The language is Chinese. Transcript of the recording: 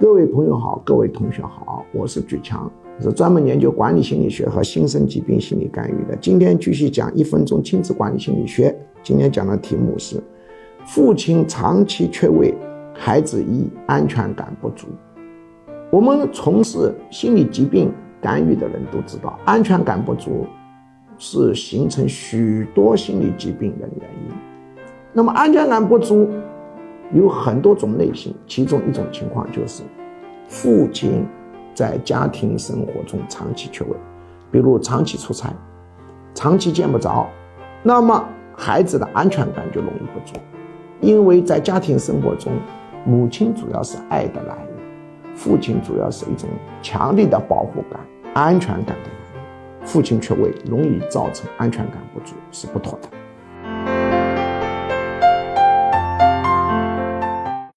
各位朋友好，各位同学好，我是举强，是专门研究管理心理学和新生疾病心理干预的。今天继续讲一分钟亲子管理心理学。今天讲的题目是：父亲长期缺位，孩子一安全感不足。我们从事心理疾病干预的人都知道，安全感不足是形成许多心理疾病的原因。那么，安全感不足。有很多种类型，其中一种情况就是父亲在家庭生活中长期缺位，比如长期出差、长期见不着，那么孩子的安全感就容易不足，因为在家庭生活中，母亲主要是爱的来源，父亲主要是一种强烈的保护感、安全感的来源，父亲缺位容易造成安全感不足，是不妥的。